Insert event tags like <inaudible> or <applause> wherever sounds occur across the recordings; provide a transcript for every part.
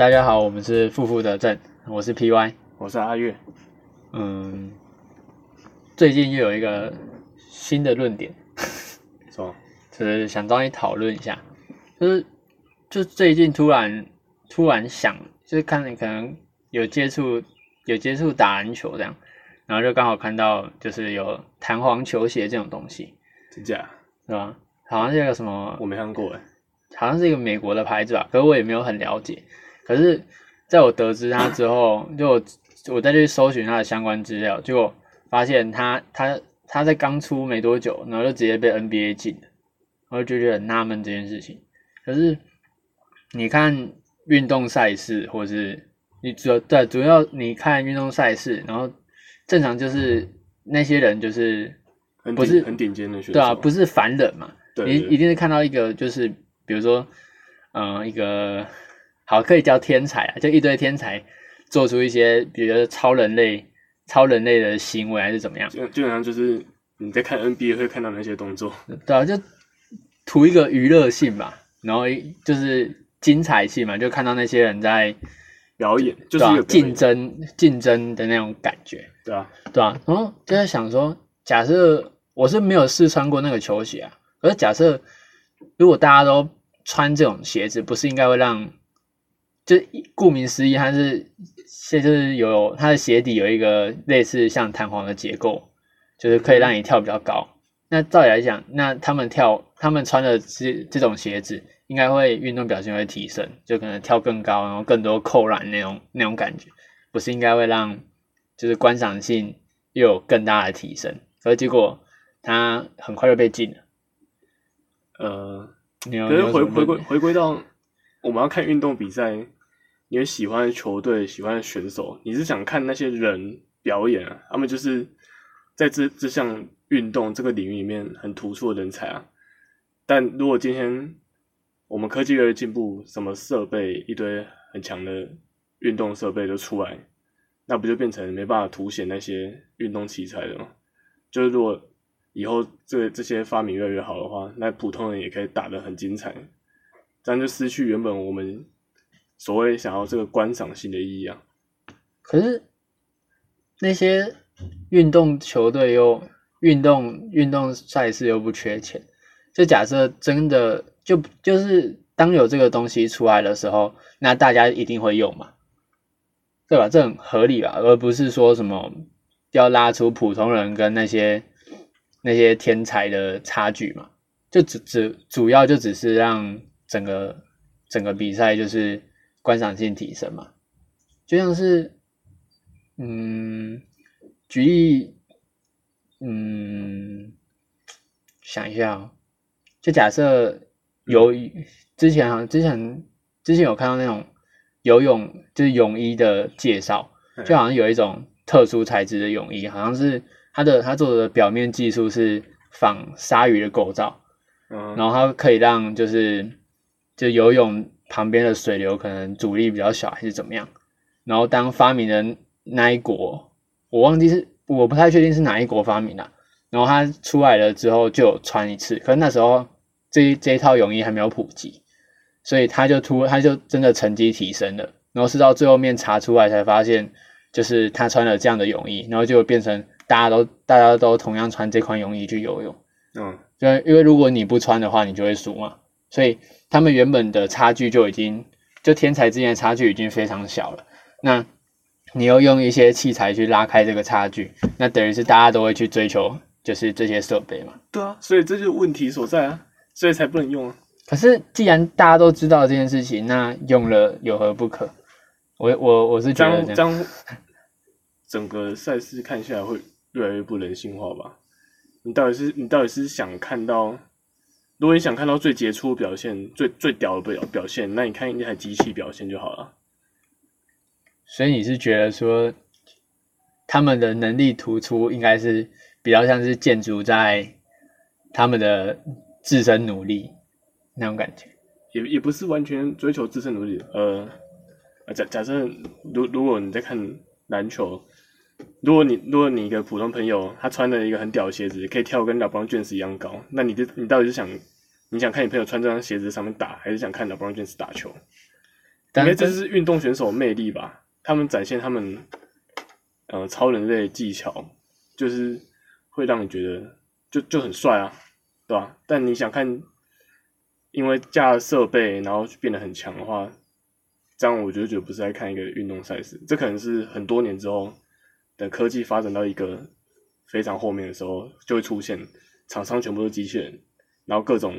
大家好，我们是负负得正，我是 PY。我是阿月，嗯，最近又有一个新的论点，什么？<laughs> 就是想找你讨论一下，就是就最近突然突然想，就是看你可能有接触有接触打篮球这样，然后就刚好看到就是有弹簧球鞋这种东西，真假？是吧？好像是一个什么我没看过哎。好像是一个美国的牌子吧，可是我也没有很了解。可是在我得知他之后，<coughs> 就我我再去搜寻他的相关资料，结果发现他他他在刚出没多久，然后就直接被 NBA 禁了，我就觉得很纳闷这件事情。可是你看运动赛事，或是你主要对主要你看运动赛事，然后正常就是那些人就是不是很顶尖的选手，对啊，不是凡人嘛，对对你一定是看到一个就是比如说，嗯、一个好可以叫天才啊，就一堆天才做出一些比如说超人类、超人类的行为还是怎么样，基本基本上就是你在看 NBA 会看到那些动作，对啊，就图一个娱乐性吧，然后一就是精彩性嘛，就看到那些人在表演就是竞，争竞争的那种感觉，对啊，对啊，然后就在想说，假设我是没有试穿过那个球鞋啊，可是假设如果大家都穿这种鞋子，不是应该会让，就顾名思义，它是现就是有它的鞋底有一个类似像弹簧的结构，就是可以让你跳比较高。那照理来讲，那他们跳，他们穿的这这种鞋子，应该会运动表现会提升，就可能跳更高，然后更多扣篮那种那种感觉，不是应该会让就是观赏性又有更大的提升？可是结果他很快就被禁了。呃，你是回回归回归到我们要看运动比赛，你喜欢的球队、喜欢的选手，你是想看那些人表演啊？他们就是在这这项运动这个领域里面很突出的人才啊。但如果今天我们科技越来越进步，什么设备一堆很强的运动设备都出来，那不就变成没办法凸显那些运动奇才了吗？就是如果以后这这些发明越来越好的话，那普通人也可以打得很精彩，这样就失去原本我们所谓想要这个观赏性的意义啊。可是那些运动球队又运动运动赛事又不缺钱，就假设真的就就是当有这个东西出来的时候，那大家一定会用嘛，对吧？这很合理吧，而不是说什么要拉出普通人跟那些那些天才的差距嘛，就只只主要就只是让整个整个比赛就是观赏性提升嘛，就像是。嗯，举例，嗯，想一下哦，就假设游之前好像之前之前有看到那种游泳就是泳衣的介绍，就好像有一种特殊材质的泳衣，好像是它的它做的表面技术是仿鲨鱼的构造，嗯，然后它可以让就是就游泳旁边的水流可能阻力比较小还是怎么样，然后当发明人那一国，我忘记是我不太确定是哪一国发明的、然后它出来了之后就有穿一次，可是那时候这一这一套泳衣还没有普及，所以他就突他就真的成绩提升了，然后是到最后面查出来才发现，就是他穿了这样的泳衣，然后就变成大家都大家都同样穿这款泳衣去游泳。嗯，就因为如果你不穿的话，你就会输嘛，所以他们原本的差距就已经，就天才之间的差距已经非常小了。那你又用一些器材去拉开这个差距，那等于是大家都会去追求就是这些设备嘛。对啊，所以这就是问题所在啊，所以才不能用啊。可是既然大家都知道这件事情，那用了有何不可？我我我是这觉得这样，样这样，整个赛事看下来会越来越不人性化吧？你到底是你到底是想看到，如果你想看到最杰出的表现、最最屌的表表现，那你看一台机器表现就好了。所以你是觉得说他们的能力突出，应该是比较像是建筑在他们的自身努力那种感觉。也也不是完全追求自身努力，呃，呃假假设如如果你在看篮球，如果你如果你一个普通朋友他穿了一个很屌的鞋子，可以跳跟 LeBron James 一样高，那你就你到底是想你想看你朋友穿这双鞋子在上面打，还是想看 LeBron James 打球？但因为这是运动选手的魅力吧，他们展现他们呃超人类的技巧，就是会让你觉得就就很帅啊，对吧？但你想看，因为加了设备，然后变得很强的话，这样我就觉得不是在看一个运动赛事，这可能是很多年之后的科技发展到一个非常后面的时候，就会出现厂商全部都是机器人，然后各种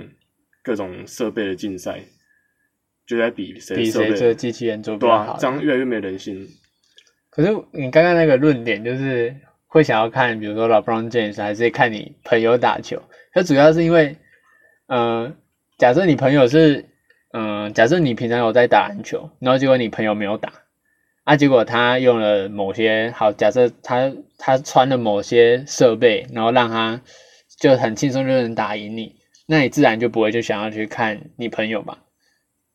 各种设备的竞赛，就在比谁比谁这个机器人做比对。这样越来越没人性。可是你刚刚那个论点就是会想要看，比如说 LeBron James，还是看你朋友打球？那主要是因为，呃，假设你朋友是，嗯、假设你平常有在打篮球，然后结果你朋友没有打，啊，结果他用了某些好，假设他他穿了某些设备，然后让他就很轻松就能打赢你，那你自然就不会就想要去看你朋友吧。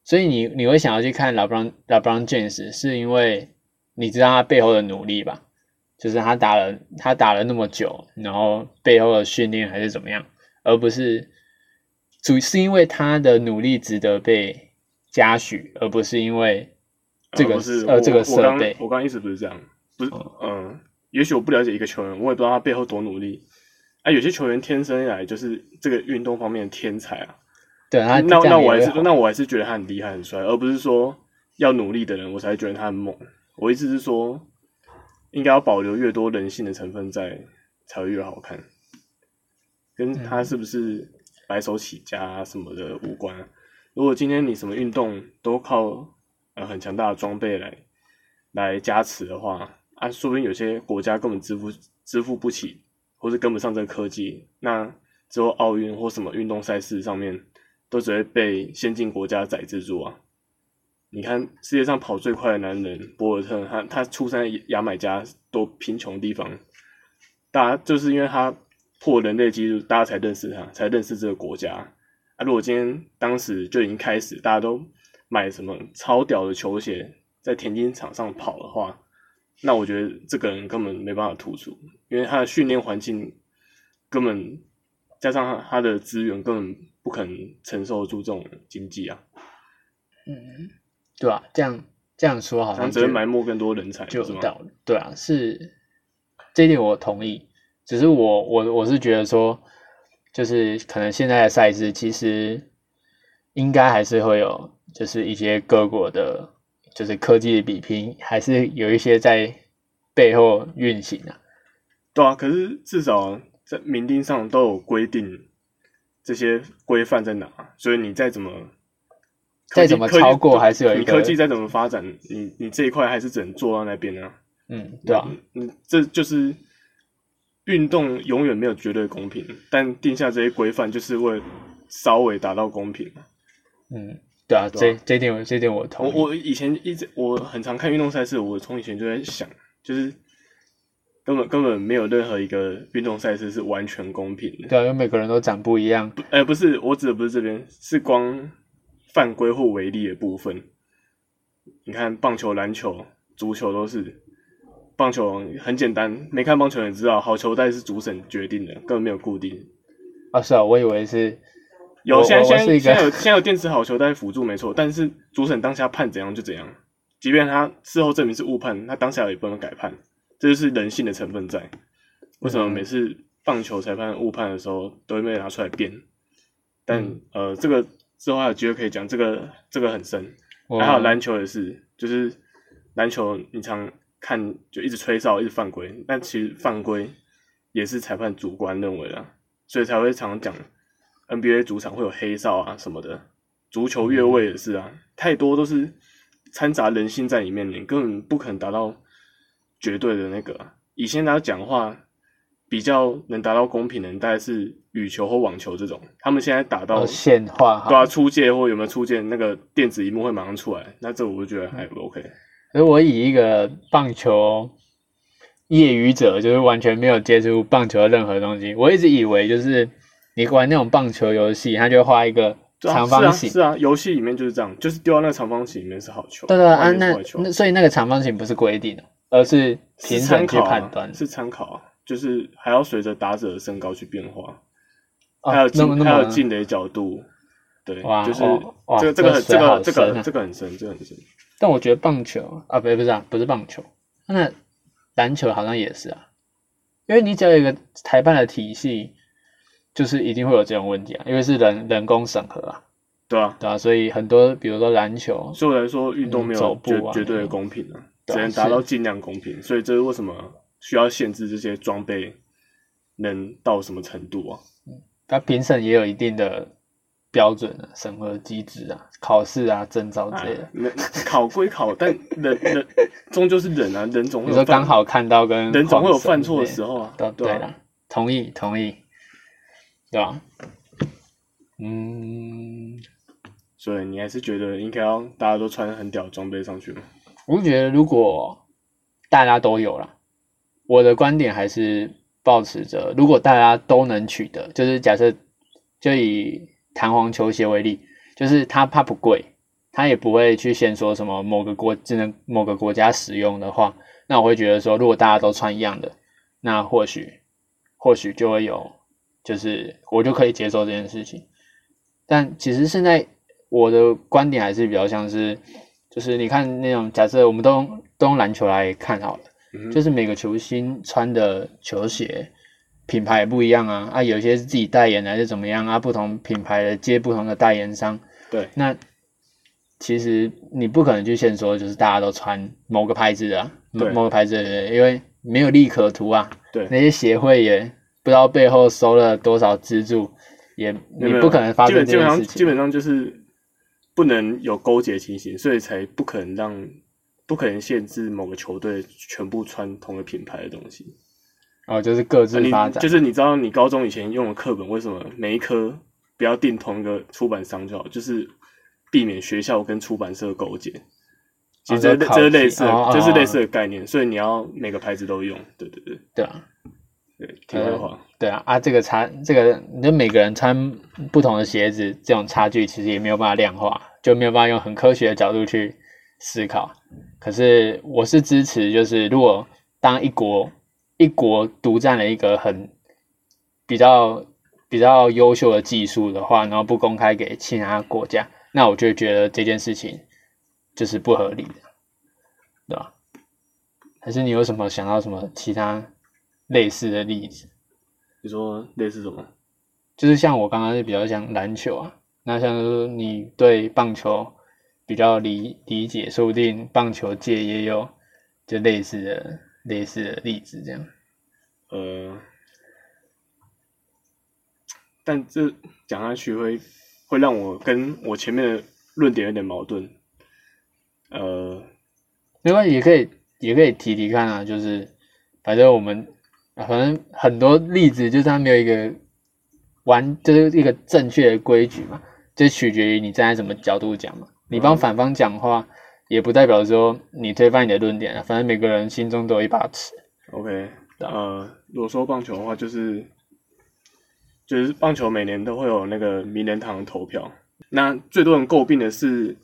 所以你你会想要去看 LeBron LeBron James，是因为你知道他背后的努力吧？就是他打了他打了那么久，然后背后的训练还是怎么样，而不是主是因为他的努力值得被嘉许，而不是因为这个是我呃这个我刚设备。我刚意思不是这样，不是哦嗯，也许我不了解一个球员，我也不知道他背后多努力。啊，有些球员天生来就是这个运动方面的天才啊，对，啊那那我还是那我还是觉得他很厉害很帅，而不是说要努力的人我才觉得他很猛。我意思是说，应该要保留越多人性的成分在，才会越好看。跟他是不是白手起家啊什么的无关啊、如果今天你什么运动都靠呃很强大的装备来来加持的话，啊，说不定有些国家根本支付支付不起，或是跟不上这个科技，那之后奥运或什么运动赛事上面都只会被先进国家宰制住啊。你看世界上跑最快的男人博尔特，他他出生在牙买加多贫穷地方，大家就是因为他破人类纪录，大家才认识他，才认识这个国家。啊，如果今天当时就已经开始，大家都买什么超屌的球鞋在田径场上跑的话，那我觉得这个人根本没办法突出，因为他的训练环境根本加上他的资源根本不可能承受住这种经济啊，嗯，对啊，这样这样说好像只会埋没更多人才，是吗？就有道理。对啊，是这一点我同意。只是我我我是觉得说，就是可能现在的赛事其实应该还是会有，就是一些各国的，就是科技的比拼，还是有一些在背后运行啊。对啊，可是至少在明定上都有规定这些规范在哪，所以你再怎么再怎么超过还是有一你个科技再怎么发展，你你这一块还是只能做到那边啊。嗯，对啊，嗯，这就是运动永远没有绝对公平，但定下这些规范就是为了稍微达到公平。嗯，对啊，对啊这这一点我这一点我同意。我我以前一直我很常看运动赛事，我从以前就在想，就是根本根本没有任何一个运动赛事是完全公平的。对啊，因为每个人都长不一样。呃，不是，我指的不是这边，是光犯规或违例的部分。你看棒球、篮球、足球都是。棒球很简单，没看棒球也知道，好球带是主审决定的，根本没有固定。啊，是啊，我以为是我有现在现现在有现在有电池好球带辅助没错，但是主审当下判怎样就怎样，即便他事后证明是误判，他当下也不能改判，这就是人性的成分在。为什么嗯每次棒球裁判误判的时候都会被拿出来辩？但、嗯呃，这个之后还有机会可以讲，这个这个很深。我还有篮球也是，就是篮球你常看就一直吹哨，一直犯规，但其实犯规也是裁判主观认为的，所以才会常讲 NBA 主场会有黑哨啊什么的，足球越位也是啊，太多都是掺杂人性在里面，你根本不可能达到绝对的那个啊。以前大家讲话比较能达到公平的，大概是羽球或网球这种，他们现在打到哦线画好对。啊，出界或有没有出界，那个电子荧幕会马上出来，那这我就觉得还不 OK。所以我以一个棒球业余者，就是完全没有接触棒球的任何东西，我一直以为就是你玩那种棒球游戏，他就会画一个长方形，是啊，游戏里面就是这样，就是丢到那个长方形里面是好球，对对啊，那那所以那个长方形不是规定的，而是评是参考啊判断。是参考啊，就是还要随着打者的身高去变化，哦还有那么那么进还有进垒角度，对，哇就是这个这个很这个这个这个很深，这个很深。但我觉得棒球啊，不不是啊，不是棒球，那篮球好像也是啊，因为你只要有一个裁判的体系，就是一定会有这种问题啊，因为是人人工审核啊，对啊，对啊，所以很多比如说篮球，所以我来说，运动没有绝绝对的公平啊，只能达到尽量公平。所以这是为什么需要限制这些装备能到什么程度啊？它评审也有一定的标准啊，审核机制啊，考试啊、证照之类的。那考归考，但人人终究是人啊，人总会你说有犯刚好看到跟人总会有犯错的时候啊，对对啊对啦，同意同意，对吧？嗯，所以你还是觉得应该要大家都穿很屌的装备上去吗？我觉得如果大家都有了，我的观点还是保持着，如果大家都能取得，就是假设就以弹簧球鞋为例，就是它怕不贵，它也不会去先说什么某个国只能某个国家使用的话，那我会觉得说，如果大家都穿一样的，那或许或许就会有，就是我就可以接受这件事情。但其实现在我的观点还是比较像是，就是你看那种假设我们都用都用篮球来看好了，嗯就是每个球星穿的球鞋品牌也不一样啊，啊有些是自己代言的还是怎么样啊，不同品牌的接不同的代言商，对，那其实你不可能去限说就是大家都穿某个牌子的、啊，某个牌子的，因为没有利可图啊，对。那些协会也不知道背后收了多少资助，也你不可能发基生本基本上这件事情。基本上就是不能有勾结情形，所以才不可能让不可能限制某个球队全部穿同个品牌的东西。哦，就是各自你发展，就是你知道你高中以前用的课本为什么每一科不要定同一个出版商就好，就是避免学校跟出版社勾结。其实这是、哦这是类似这是类似的概念，所以你要每个牌子都用。对对对对啊。对，题外话，对啊，啊，这个差，这个你就每个人穿不同的鞋子，这种差距其实也没有办法量化，就没有办法用很科学的角度去思考。可是我是支持，就是如果当一国一国独占了一个很比较比较优秀的技术的话，然后不公开给其他国家，那我就觉得这件事情就是不合理的，对吧？还是你有什么想到什么其他类似的例子？你说类似什么？就是像我刚刚是比较像篮球啊，那像是你对棒球比较理理解，说不定棒球界也有就类似的类似的例子这样。呃，但这讲下去会会让我跟我前面的论点有点矛盾。呃，没关系，也可以也可以提提看啊，就是反正我们反正很多例子就是它没有一个完就是一个正确的规矩嘛，就取决于你站在什么角度讲嘛。你帮反方讲话，也不代表说你推翻你的论点啊，反正每个人心中都有一把尺。OK，呃，如果说棒球的话，就是就是棒球每年都会有那个名人堂投票，那最多人诟病的是，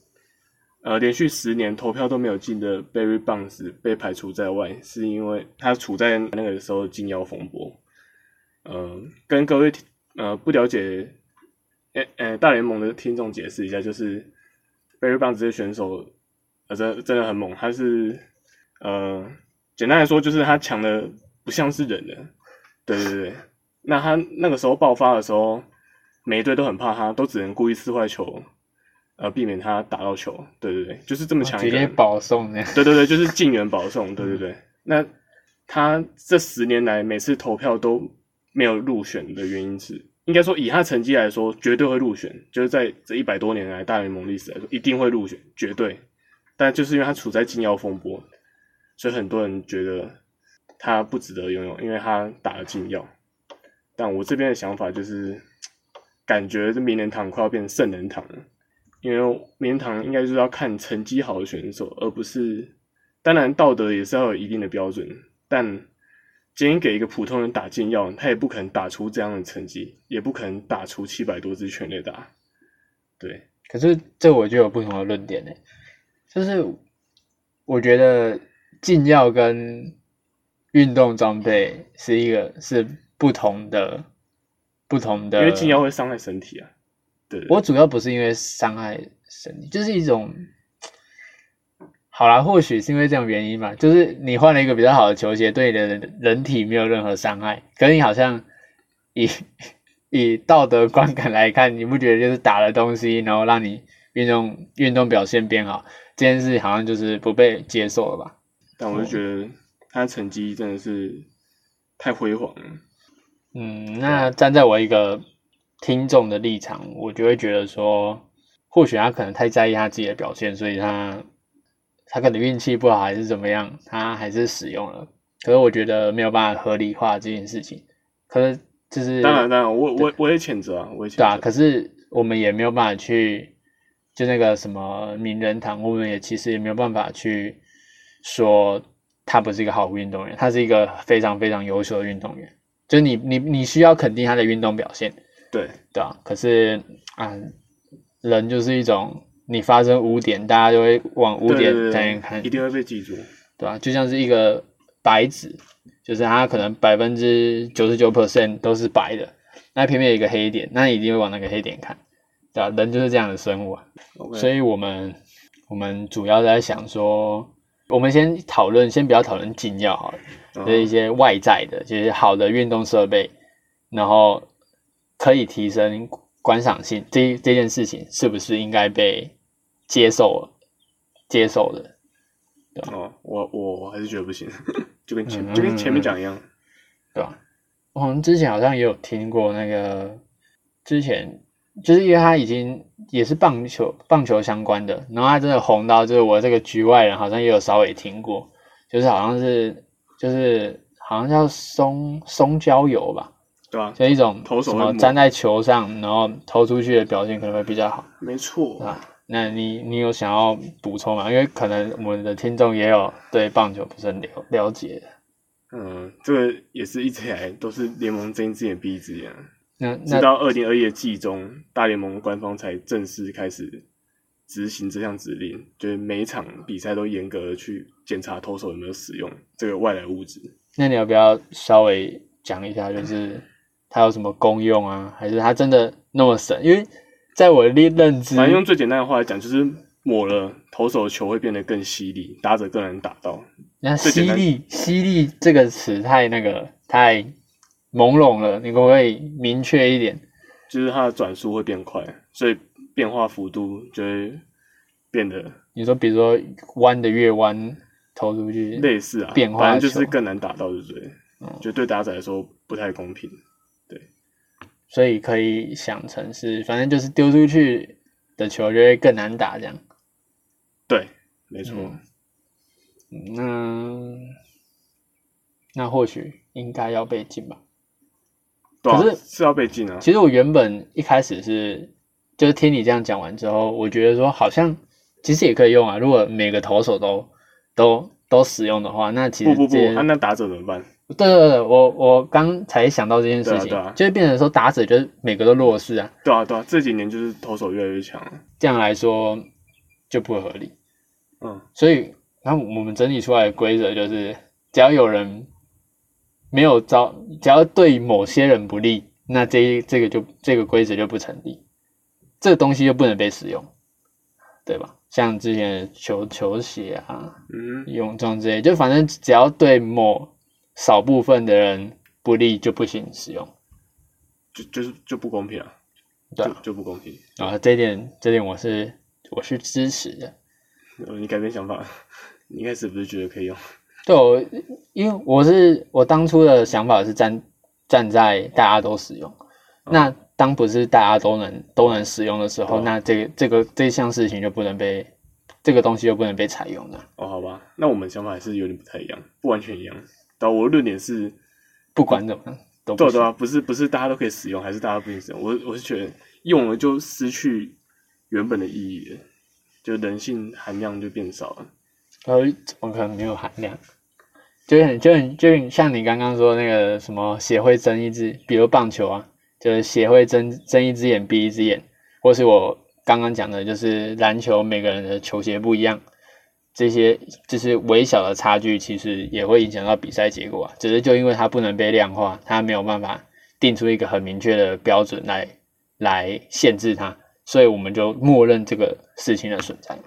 呃，连续十年投票都没有进的 Barry Bonds 被排除在外，是因为他处在那个时候禁药风波。呃，跟各位呃不了解呃呃大联盟的听众解释一下，就是 Barry Bonds 这个选手，呃，真真的很猛，他是呃。简单来说，就是他强的不像是人的，对对对。那他那个时候爆发的时候，每一队都很怕他，都只能故意撕坏球，呃，避免他打到球。对对对，就是这么强一直接。保送这样。对对对，就是近远保送。对对对。那他这十年来每次投票都没有入选的原因是，应该说以他成绩来说，绝对会入选。就是在这一百多年来大联盟历史来说，一定会入选，绝对。但就是因为他处在禁药风波，所以很多人觉得他不值得拥有，因为他打了禁药。但我这边的想法就是，感觉这名人堂快要变成圣人堂了，因为名人堂应该就是要看成绩好的选手，而不是当然道德也是要有一定的标准，但今天给一个普通人打禁药，他也不可能打出这样的成绩，也不可能打出七百多支全垒打。对，可是这我就有不同的论点呢，就是我觉得禁药跟运动装备是一个是不同的不同的，因为禁药会伤害身体啊。对，我主要不是因为伤害身体，就是一种好啦，或许是因为这种原因吧，就是你换了一个比较好的球鞋，对你的人人体没有任何伤害，可是你好像以以道德观感来看，你不觉得就是打了东西，然后让你运动运动表现变好，这件事好像就是不被接受了吧？但我就觉得他成绩真的是太辉煌了。嗯，那站在我一个听众的立场，我就会觉得说，或许他可能太在意他自己的表现，所以他他可能运气不好还是怎么样，他还是使用了。可是我觉得没有办法合理化这件事情，可是就是当然，当然，我我我也谴责啊，我也谴责。对啊，可是我们也没有办法去，就那个什么名人堂，我们也其实也没有办法去说他不是一个好运动员，他是一个非常非常优秀的运动员。就你你你需要肯定他的运动表现，对对啊。可是啊，人就是一种，你发生污点，大家就会往污点那边看，一定会被记住，对吧？就像是一个白纸，就是它可能百分之九十九 percent 都是白的，那偏偏有一个黑点，那你一定会往那个黑点看，对吧？人就是这样的生物啊。所以我们我们主要在想说，我们先讨论，先不要讨论禁药好了。就是一些外在的，就是好的运动设备，然后可以提升观赏性，这这件事情是不是应该被接受接受的？哦，我我我还是觉得不行，就跟前就跟前面讲一样，对吧？我们之前好像也有听过那个，之前就是因为他已经也是棒球棒球相关的，然后他真的红到就是我这个局外人好像也有稍微听过，就是好像是。就是好像叫松松焦油吧，对吧？就一种什么粘在球上，然后投出去的表现可能会比较好。没错，啊，那你你有想要补充吗？因为可能我们的听众也有对棒球不是很了了解。嗯，这个也是一直以来都是联盟睁一只眼闭一只眼。那直到二零二一的季中，大联盟官方才正式开始。执行这项指令，就是每场比赛都严格的去检查投手有没有使用这个外来物质。那你要不要稍微讲一下，就是它有什么功用啊？还是它真的那么神？因为在我的认知，反正用最简单的话来讲，就是抹了投手球会变得更犀利，打者更难打到。那犀利，犀利这个词太那个太朦胧了，你可不可以明确一点？就是它的转速会变快，所以。变化幅度就会变得，你说，比如说弯的越弯，投出去类似啊，变化反正就是更难打到，对不对？就对打者来说不太公平，对。所以可以想成是，反正就是丢出去的球就会更难打，这样。对，没错。那那或许应该要被禁吧？可是是要被禁啊。其实我原本一开始是。就是听你这样讲完之后，我觉得说好像其实也可以用啊。如果每个投手都都都使用的话，那其实不不不，那那打者怎么办？对对对，我我刚才想到这件事情，就是变成说打者就是每个都弱势啊。对啊对啊，这几年就是投手越来越强，这样来说就不合理。嗯，所以然后我们整理出来的规则就是，只要有人没有招，只要对某些人不利，那这这个就这个规则就不成立。这个东西就不能被使用，对吧？像之前球球鞋啊，嗯，泳装之类，就反正只要对某少部分的人不利，就不行使用，就就是就不公平啊，对，就不公平啊。这点这点我是我是支持的。你改变想法，你一开始不是觉得可以用？<laughs> 对，我因为我是我当初的想法是站站在大家都使用，那。当不是大家都能都能使用的时候，那这个这个这项事情就不能被这个东西就不能被采用了。哦，好吧，那我们想法还是有点不太一样，不完全一样。但我的论点是，不管怎么样，都对对啊，不是不是大家都可以使用，还是大家不行使用？我我是觉得用了就失去原本的意义了，就人性含量就变少了。呃，怎么可能没有含量？就很就很就像你刚刚说那个什么协会睁一只，比如棒球啊。就是协会睁睁一只眼闭一只眼，或是我刚刚讲的，就是篮球每个人的球鞋不一样，这些就是微小的差距，其实也会影响到比赛结果啊。只是就因为它不能被量化，它没有办法定出一个很明确的标准来来限制它，所以我们就默认这个事情的存在。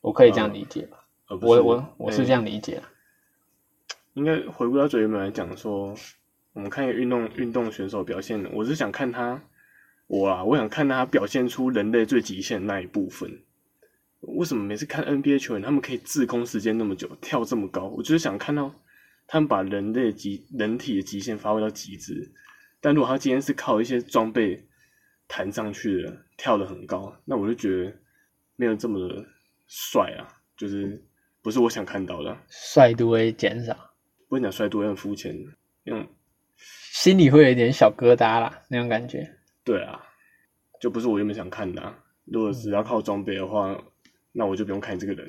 我可以这样理解吧？我我我是这诶样理解啊。应该回归到最原本来讲说，我们看一个运动运动选手表现，我是想看他，我啊，我想看他表现出人类最极限的那一部分。为什么每次看 NBA 球员，他们可以滞空时间那么久，跳这么高？我就是想看到他们把人类的极人体的极限发挥到极致。但如果他今天是靠一些装备弹上去的，跳得很高，那我就觉得没有这么的帅啊，就是不是我想看到的。帅度会减少，不能讲帅度，有点肤浅，那种心里会有一点小疙瘩啦，那种感觉。对啊，就不是我原本想看的、啊。如果只要靠装备的话，那我就不用看这个人，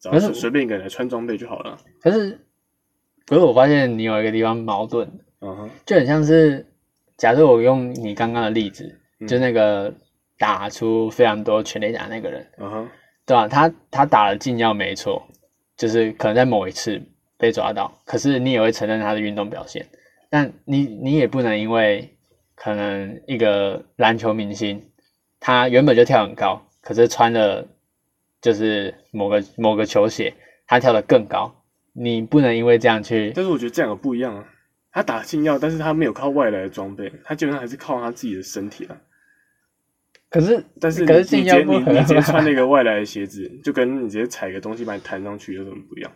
只要可是随随便一个人来穿装备就好了。可是，可是我发现你有一个地方矛盾，嗯哼，就很像是，假设我用你刚刚的例子，嗯就那个打出非常多全垒打那个人，嗯哼，对吧、他他打了禁药没错，就是可能在某一次被抓到，可是你也会承认他的运动表现，但你你也不能因为可能一个篮球明星，他原本就跳很高，可是穿了就是某个某个球鞋，他跳得更高，你不能因为这样去但是我觉得这两个不一样啊。他打禁药，但是他没有靠外来的装备，他基本上还是靠他自己的身体啊。可是但是你可是你直接禁药不你你直接吧穿那个外来的鞋子，就跟你直接踩个东西把你弹上去有什么不一样？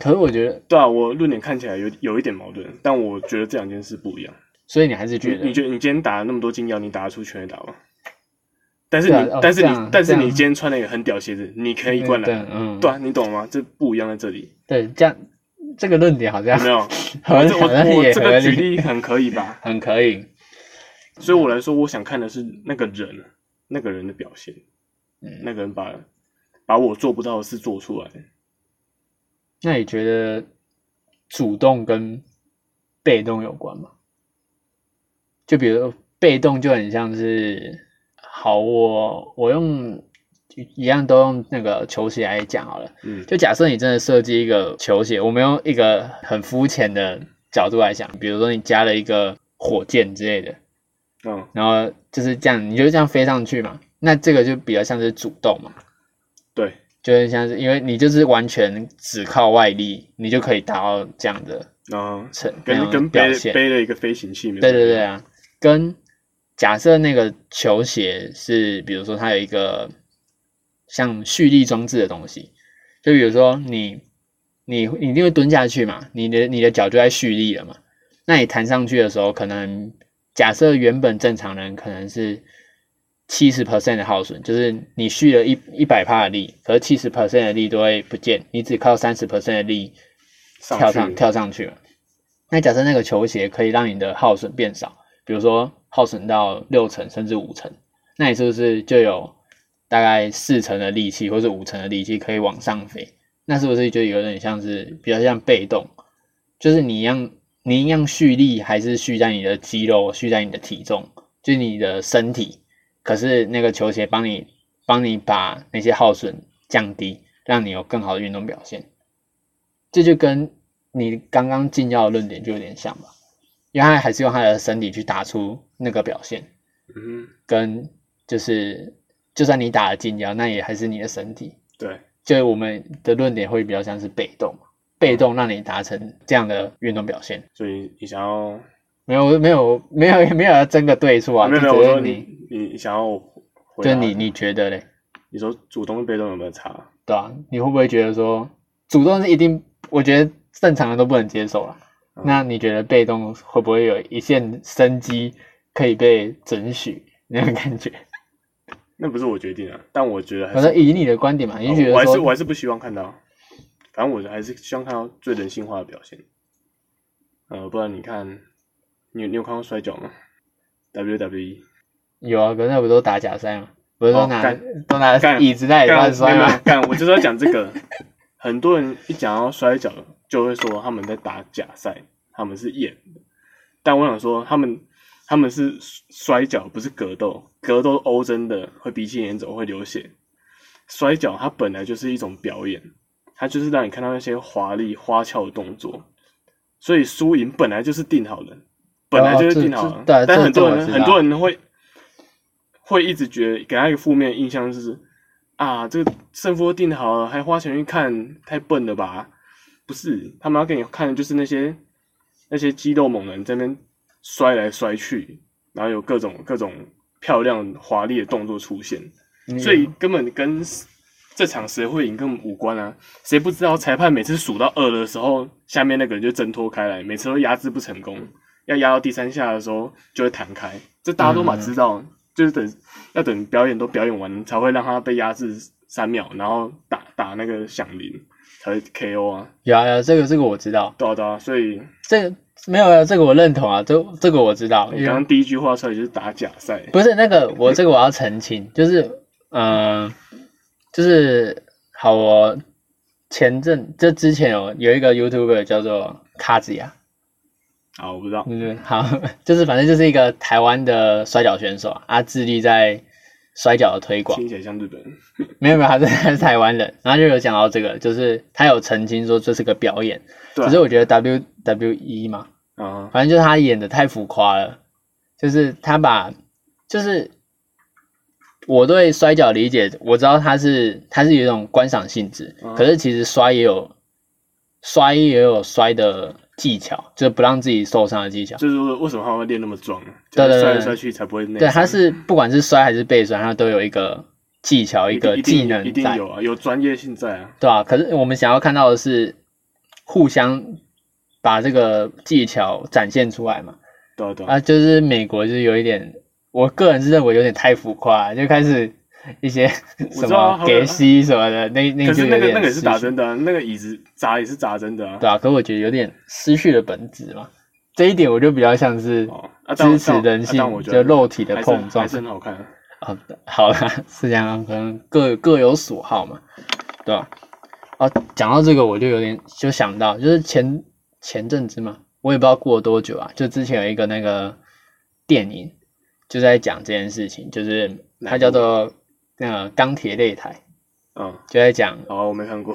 可是我觉得，对啊，我论点看起来有有一点矛盾，但我觉得这两件事不一样。所以你还是觉得你你觉得你今天打了那么多禁药，你打得出全垒打吗？但是你，啊哦但是你但是你今天穿了一个很屌鞋子，你可以灌对篮，嗯，对啊，你懂吗？这不一样在这里，对，这样这个论点好像有没有？<laughs> 好我我像我这个举例很可以吧？<laughs> 很可以，所以我来说，我想看的是那个人，那个人的表现，嗯，那个人把把我做不到的事做出来。那你觉得主动跟被动有关吗？就比如被动就很像是，好，我我用一样都用那个球鞋来讲好了。嗯就假设你真的设计一个球鞋，我们用一个很肤浅的角度来讲，比如说你加了一个火箭之类的，嗯然后就是这样，你就这样飞上去嘛，那这个就比较像是主动嘛，对，就是像是因为你就是完全只靠外力，你就可以达到这样的然后成那样的跟跟背。背了一个飞行器对对对啊，跟假设那个球鞋是，比如说它有一个像蓄力装置的东西，就比如说你你你一定会蹲下去嘛，你的你的脚就在蓄力了嘛，那你弹上去的时候，可能假设原本正常人可能是七十 percent 的耗损，就是你蓄了一一百帕的力，可是七十 percent 的力都会不见，你只靠三十 percent 的力跳上去跳上去了。那假设那个球鞋可以让你的耗损变少，比如说耗损到六成甚至五成，那你是不是就有大概四成的力气或者五成的力气可以往上飞？那是不是就有点像是比较像被动？就是你一样，你一样蓄力还是蓄在你的肌肉，蓄在你的体重，就是你的身体。可是那个球鞋帮你帮你把那些耗损降低，让你有更好的运动表现。这就跟你刚刚禁药的论点就有点像吧，因为他还是用他的身体去打出那个表现，嗯哼，跟就是就算你打了禁腰，那也还是你的身体。对，就我们的论点会比较像是被动，被动让你达成这样的运动表现。所以你想要没有没有没有没有要争个对错啊，没有没有，你你想要就是你你觉得嘞，你说主动跟被动有没有差？对啊，你会不会觉得说主动是一定，我觉得正常人都不能接受了。嗯那你觉得被动会不会有一线生机可以被准许 <laughs> 那种感觉？那不是我决定啊，但我觉得还反是正以你的观点嘛，你就觉我还是我还是不希望看到，反正我还是希望看到最人性化的表现。呃，不然你看，你有你有看过摔跤吗？WWE 有啊，可是那不都打假赛吗？不是都拿、都拿干椅子在里干乱摔吗？没有没有干，我就是要讲这个。<laughs> 很多人一讲到摔跤，就会说他们在打假赛，他们是演的。但我想说，他们他们是摔跤，不是格斗。格斗欧真的会鼻青脸肿，会流血。摔跤它本来就是一种表演，它就是让你看到那些华丽花俏的动作。所以输赢本来就是定好的，本来就是定好的。但很多人很多人会会一直觉得给他一个负面印象，就是啊，这个胜负都定好了，还花钱去看，太笨了吧？不是，他们要给你看的就是那些那些肌肉猛人在那边摔来摔去，然后有各种各种漂亮华丽的动作出现，嗯所以根本跟这场谁会赢根本无关啊！谁不知道裁判每次数到二的时候，下面那个人就挣脱开来，每次都压制不成功，要压到第三下的时候就会弹开，这大家都嘛知道，就是等要等表演都表演完才会让他被压制三秒，然后打打那个响铃才会 KO 啊，有啊有啊，这个这个我知道，对啊对啊，所以这个没有啊，这个我认同啊，这这个我知道。你刚刚第一句话出来就是打假赛，不是那个，我这个我要澄清，就是嗯、呃就是好，我前阵这之前有有一个 YouTuber 叫做卡子呀，啊我不知道，对对，好，<laughs> 就是反正就是一个台湾的摔跤选手啊，他致力在摔跤的推广。听起来像日本人，<laughs> 没有没有，他是他是台湾人，然后就有讲到这个，就是他有澄清说这是个表演，对啊。只是我觉得 WWE 嘛，啊。反正就是他演的太浮夸了，就是他把就是我对摔跤理解，我知道他是他是有一种观赏性质，嗯可是其实摔也有摔也有摔的技巧，就是不让自己受伤的技巧。就是为什么他会练那么壮啊？对对对就是摔来摔去才不会内对，他是不管是摔还是被摔，他都有一个技巧，一个技能一定，有啊，有专业性在啊，对啊、可是我们想要看到的是互相把这个技巧展现出来嘛。对啊对啊，啊，就是美国就是有一点，我个人是认为有点太浮夸，就开始一些什么给息什么的，那那可就是有点那个那个也是打针的啊，那个椅子砸也是砸真的啊，对啊，可我觉得有点失去了本质嘛。这一点我就比较像是支持人性，就肉体的碰撞还是很好看啊，啊。好啦，是这样，可能各各有所好嘛，对吧？啊，讲到这个，我就有点就想到，就是前前阵子嘛，我也不知道过了多久啊，就之前有一个那个电影，就在讲这件事情，就是它叫做那个钢铁擂台，嗯，就在讲，哦，我没看过，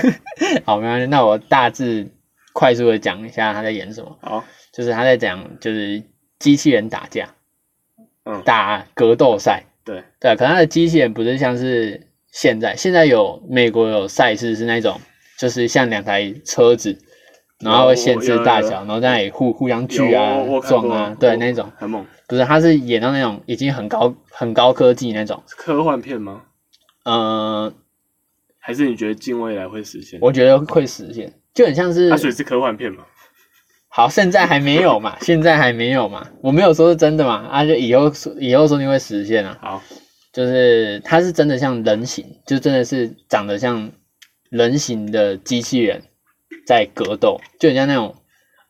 <laughs> 好，没关系，那我大致快速的讲一下他在演什么，好，就是他在讲就是机器人打架，嗯。打格斗赛，对，对，可能它的机器人不是像是现在，现在有美国有赛事是那种，就是像两台车子，然后会限制大小，然后在那里互互相锯啊撞啊，对，那种。很猛，不是，他是演到那种已经很高很高科技那种，科幻片吗？呃，还是你觉得近未来会实现？我觉得会实现，就很像是它所以是科幻片嘛？好，现在还没有嘛，现在还没有嘛，我没有说是真的嘛，啊，就以后说以后说不定会实现啊。好，就是它是真的像人形，就真的是长得像人形的机器人在格斗，就很像那种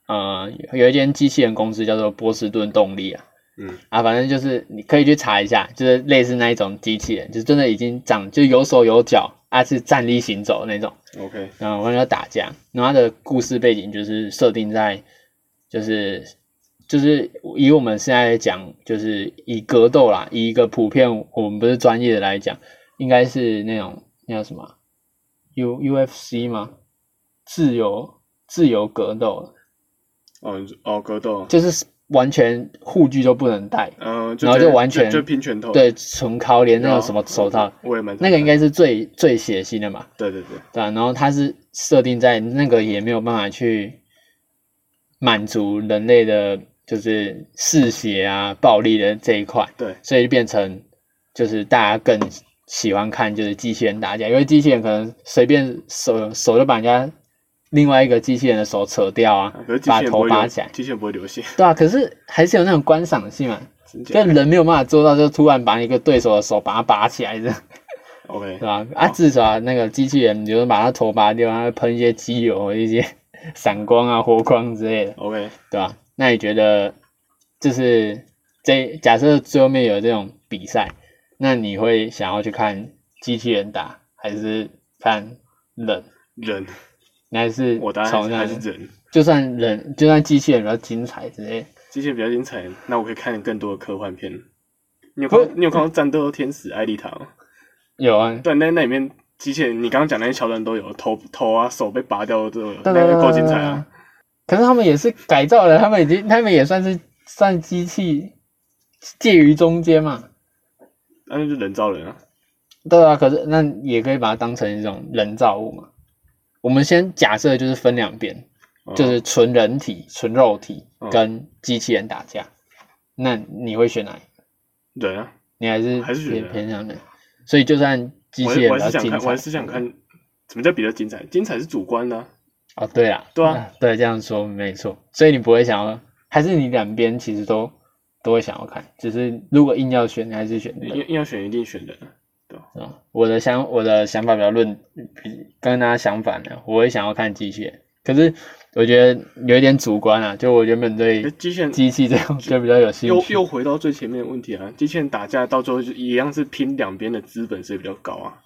呃有一间机器人公司叫做波士顿动力啊嗯，啊，反正就是你可以去查一下，就是类似那一种机器人，就是真的已经长就有手有脚啊，是站立行走的那种。OK，然后完了要打架，然后它的故事背景就是设定在，就是就是以我们现在来讲，就是以格斗啦，以一个普遍我们不是专业的来讲，应该是那种那叫什么 U UFC 吗？自由自由格斗，哦哦，格斗，就是完全护具都不能戴，嗯，然后就完全就拼拳头，对，纯靠连那有种什么手套，我也蛮那个应该是最最血腥的嘛。对对对，对啊，然后它是设定在那个也没有办法去满足人类的，就是嗜血啊、暴力的这一块，对，所以就变成就是大家更喜欢看就是机器人打架，因为机器人可能随便手手就把人家另外一个机器人的手扯掉啊把头拔起来，机器人不会流血，对啊，可是还是有那种观赏性嘛，真假就人没有办法做到，就突然把一个对手的手把它拔起来这样。？OK，<laughs> 对吧？啊，至少那个机器人，你就是把它头拔掉，它会喷一些机油、一些闪光啊、火光之类的，OK，对吧？那你觉得，就是这假设最后面有这种比赛，那你会想要去看机器人打，还是看人？人，你还是我答案从那还是人，就算人，就算机器人比较精彩之类，机器人比较精彩，那我可以看更多的科幻片。你有看过你有看过《战斗天使艾丽塔》吗？有啊，对，那那里面机器人，你刚刚讲那些桥段都有，头头啊手被拔掉都有，那个够精彩啊！可是他们也是改造的，他们已经，他们也算是算机器，介于中间嘛。那就是人造人啊，对啊，可是那也可以把它当成一种人造物嘛。我们先假设就是分两边，哦就是纯人体、纯肉体嗯跟机器人打架，那你会选哪一个？人啊，你还是偏还是选偏向人？所以就算机器人还我还是想看，比较精彩，我还是想看什么叫比较精彩？精彩是主观的啊、哦，对啊，对啊嗯，对，这样说没错。所以你不会想要，还是你两边其实都都会想要看，只是如果硬要选，你还是选硬要选一定选人啊。啊，我的想我的想法比较论，比跟大家相反的，我也想要看机器人。可是我觉得有一点主观啊，就我原本对机器人机器这种就比较有兴趣。又又回到最前面的问题啊，机器人打架到最后就一样是拼两边的资本谁比较高啊？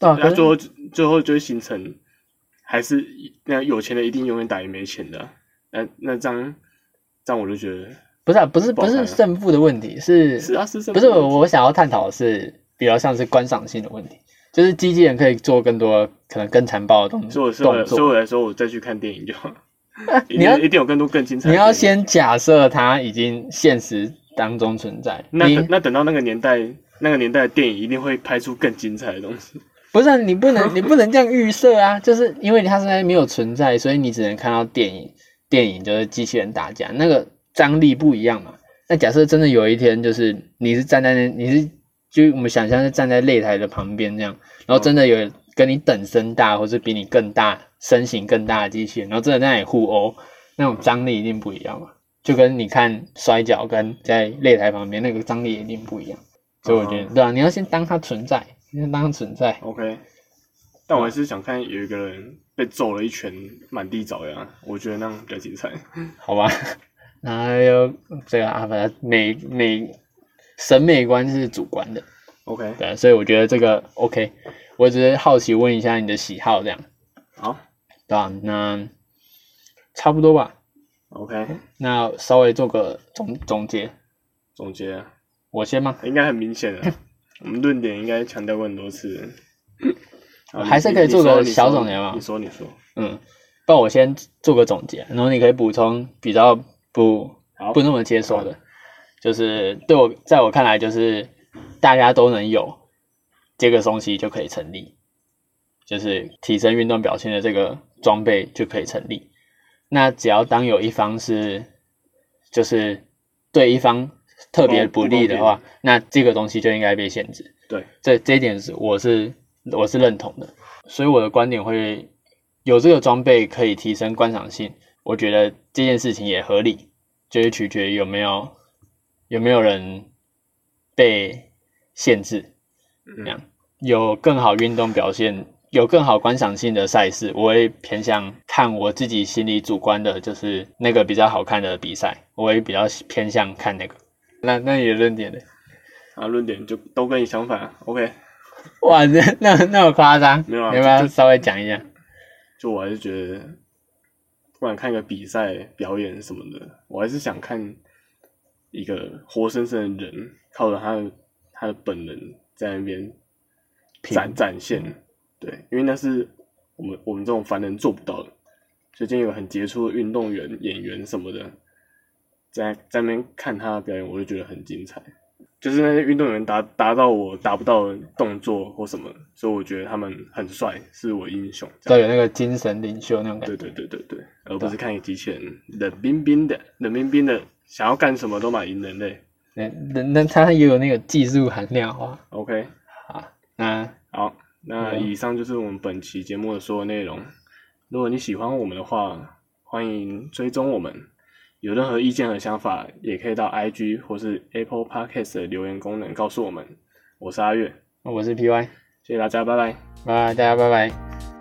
那最后最后就会形成还是那有钱的一定永远打赢没钱的啊、那那这样这样我就觉得不是啊，不是不是胜负的问题，是是啊不是我我想要探讨的是比较像是观赏性的问题，就是机器人可以做更多可能更残暴的动所以我所以我所以作。我来说，我再去看电影就好。<laughs> 一你要一定有更多更精彩的你。要先假设它已经现实当中存在，那等那等到那个年代，那个年代的电影一定会拍出更精彩的东西。不是啊、你不能你不能这样预设啊，就是因为它现在没有存在，所以你只能看到电影，电影就是机器人打架，那个张力不一样嘛。那假设真的有一天，就是你是站在那，你是就我们想象是站在擂台的旁边这样，然后真的有跟你等身大或是比你更大身形更大的机器人，然后真的在那里互殴，那种张力一定不一样嘛。就跟你看摔跤跟在擂台旁边那个张力一定不一样，所以我觉得、对啊，你要先当它存在，你先当它存在。OK，但我还是想看有一个人被揍了一拳，满地找牙，我觉得那样比较精彩。好吧，然后有这个啊，反正美美审美观是主观的，OK，对，所以我觉得这个 OK。我只是好奇问一下你的喜好，这样。好。对吧？那差不多吧。，OK，那稍微做个总总结，总结啊。我先吗？应该很明显的，我们论点应该强调过很多次。<laughs> 还是可以做个小总结嘛你说，你说，嗯，不然我先做个总结，然后你可以补充比较不不那么接受的，就是对我在我看来，就是大家都能有这个东西就可以成立，就是提升运动表现的这个装备就可以成立。那只要当有一方是就是对一方特别不利的话，那这个东西就应该被限制。对，这这一点是我是我是认同的，所以我的观点会有这个装备可以提升观赏性，我觉得这件事情也合理，就是取决于有没有有没有人被限制，这样有更好运动表现。有更好观赏性的赛事，我会偏向看我自己心里主观的，就是那个比较好看的比赛，我会比较偏向看那个。那那你的论点呢？啊，论点就都跟你相反。OK，哇，那那那么夸张？没有啊你要不要稍微讲一下？就我还是觉得，不管看一个比赛、表演什么的，我还是想看一个活生生的人，靠着他的他的本能在那边展展现。对，因为那是我们我们这种凡人做不到的。所以今天有很杰出的运动员、演员什么的，在在那边看他的表演，我就觉得很精彩。就是那些运动员达达到我达不到的动作或什么，所以我觉得他们很帅，是我英雄。这样要有那个精神领袖那种感对觉。对对对对，而不是看一个机器人冷冰冰的、冷冰冰的，想要干什么都马赢人类。那那那他也有那个技术含量啊。OK，好，那好，那嗯以上就是我们本期节目的所有内容。如果你喜欢我们的话，欢迎追踪我们。有任何意见和想法，也可以到 IG 或是 Apple Podcast 的留言功能告诉我们。我是阿月，我是 PY，谢谢大家，拜拜。拜拜，大家拜拜。